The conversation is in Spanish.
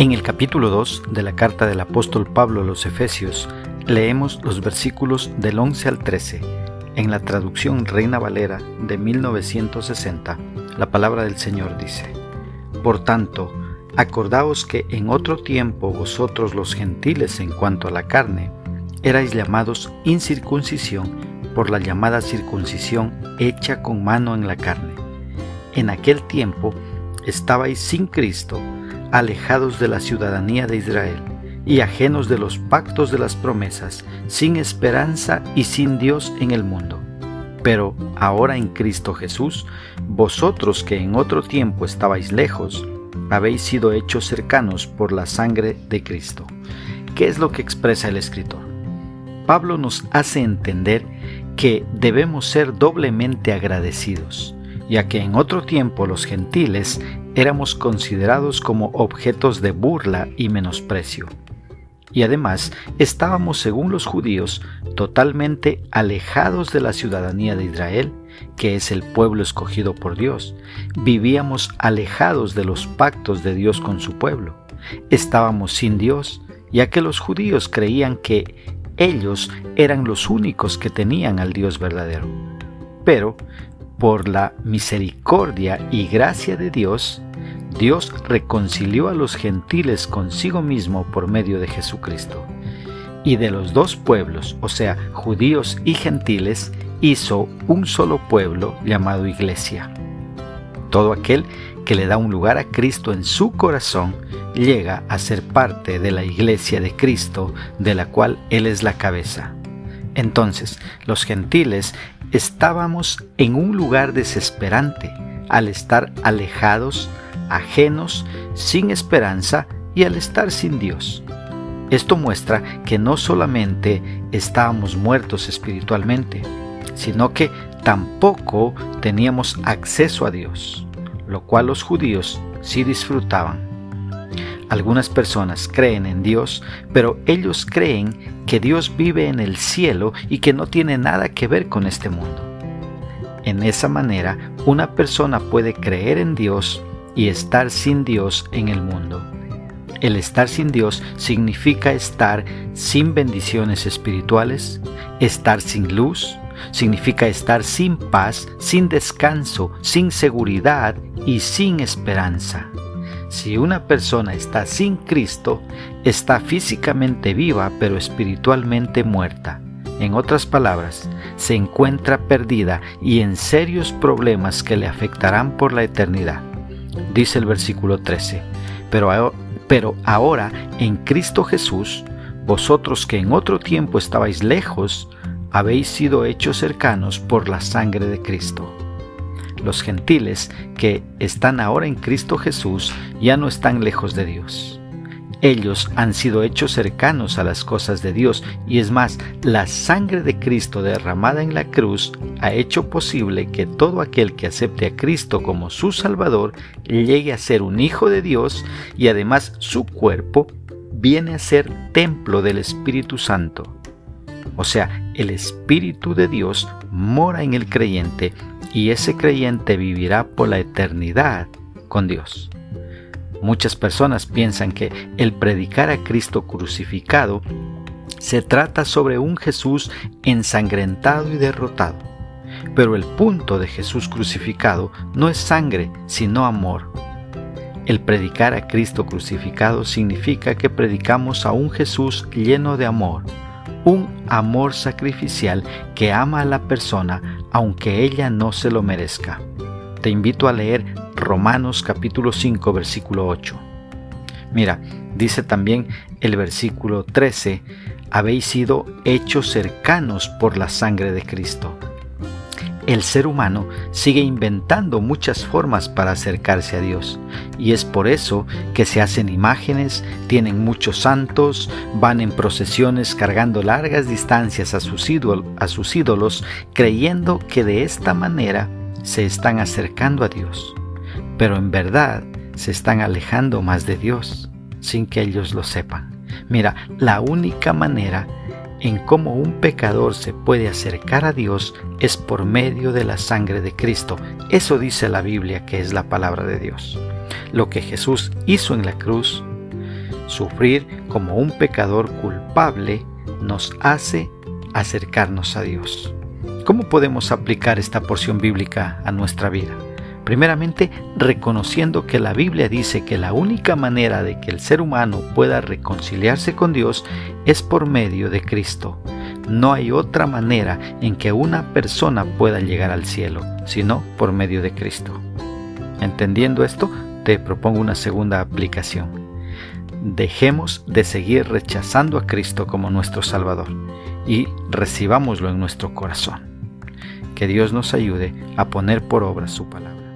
En el capítulo 2 de la carta del apóstol Pablo a los Efesios, leemos los versículos del 11 al 13. En la traducción Reina Valera de 1960, la palabra del Señor dice, Por tanto, acordaos que en otro tiempo vosotros los gentiles en cuanto a la carne, erais llamados incircuncisión por la llamada circuncisión hecha con mano en la carne. En aquel tiempo estabais sin Cristo, alejados de la ciudadanía de Israel y ajenos de los pactos de las promesas, sin esperanza y sin Dios en el mundo. Pero ahora en Cristo Jesús, vosotros que en otro tiempo estabais lejos, habéis sido hechos cercanos por la sangre de Cristo. ¿Qué es lo que expresa el escritor? Pablo nos hace entender que debemos ser doblemente agradecidos, ya que en otro tiempo los gentiles éramos considerados como objetos de burla y menosprecio. Y además estábamos, según los judíos, totalmente alejados de la ciudadanía de Israel, que es el pueblo escogido por Dios. Vivíamos alejados de los pactos de Dios con su pueblo. Estábamos sin Dios, ya que los judíos creían que ellos eran los únicos que tenían al Dios verdadero. Pero por la misericordia y gracia de Dios, Dios reconcilió a los gentiles consigo mismo por medio de Jesucristo. Y de los dos pueblos, o sea, judíos y gentiles, hizo un solo pueblo llamado iglesia. Todo aquel que le da un lugar a Cristo en su corazón llega a ser parte de la iglesia de Cristo, de la cual Él es la cabeza. Entonces, los gentiles estábamos en un lugar desesperante al estar alejados, ajenos, sin esperanza y al estar sin Dios. Esto muestra que no solamente estábamos muertos espiritualmente, sino que tampoco teníamos acceso a Dios, lo cual los judíos sí disfrutaban. Algunas personas creen en Dios, pero ellos creen que Dios vive en el cielo y que no tiene nada que ver con este mundo. En esa manera, una persona puede creer en Dios y estar sin Dios en el mundo. El estar sin Dios significa estar sin bendiciones espirituales, estar sin luz, significa estar sin paz, sin descanso, sin seguridad y sin esperanza. Si una persona está sin Cristo, está físicamente viva pero espiritualmente muerta. En otras palabras, se encuentra perdida y en serios problemas que le afectarán por la eternidad. Dice el versículo 13, pero, pero ahora en Cristo Jesús, vosotros que en otro tiempo estabais lejos, habéis sido hechos cercanos por la sangre de Cristo los gentiles que están ahora en Cristo Jesús ya no están lejos de Dios. Ellos han sido hechos cercanos a las cosas de Dios y es más, la sangre de Cristo derramada en la cruz ha hecho posible que todo aquel que acepte a Cristo como su Salvador llegue a ser un hijo de Dios y además su cuerpo viene a ser templo del Espíritu Santo. O sea, el Espíritu de Dios mora en el creyente y ese creyente vivirá por la eternidad con Dios. Muchas personas piensan que el predicar a Cristo crucificado se trata sobre un Jesús ensangrentado y derrotado. Pero el punto de Jesús crucificado no es sangre, sino amor. El predicar a Cristo crucificado significa que predicamos a un Jesús lleno de amor, un amor sacrificial que ama a la persona aunque ella no se lo merezca. Te invito a leer Romanos capítulo 5 versículo 8. Mira, dice también el versículo 13, habéis sido hechos cercanos por la sangre de Cristo el ser humano sigue inventando muchas formas para acercarse a Dios. Y es por eso que se hacen imágenes, tienen muchos santos, van en procesiones cargando largas distancias a sus, ídolos, creyendo que de esta manera se están acercando a Dios. Pero en verdad se están alejando más de Dios sin que ellos lo sepan. Mira, la única manera en cómo un pecador se puede acercar a Dios es por medio de la sangre de Cristo. Eso dice la Biblia que es la palabra de Dios. Lo que Jesús hizo en la cruz Sufrir como un pecador culpable nos hace acercarnos a Dios. ¿Cómo podemos aplicar esta porción bíblica a nuestra vida? Primeramente, reconociendo que la Biblia dice que la única manera de que el ser humano pueda reconciliarse con Dios es por medio de Cristo. No hay otra manera en que una persona pueda llegar al cielo, sino por medio de Cristo. Entendiendo esto, te propongo una segunda aplicación. Dejemos de seguir rechazando a Cristo como nuestro Salvador y recibámoslo en nuestro corazón. Que Dios nos ayude a poner por obra su palabra.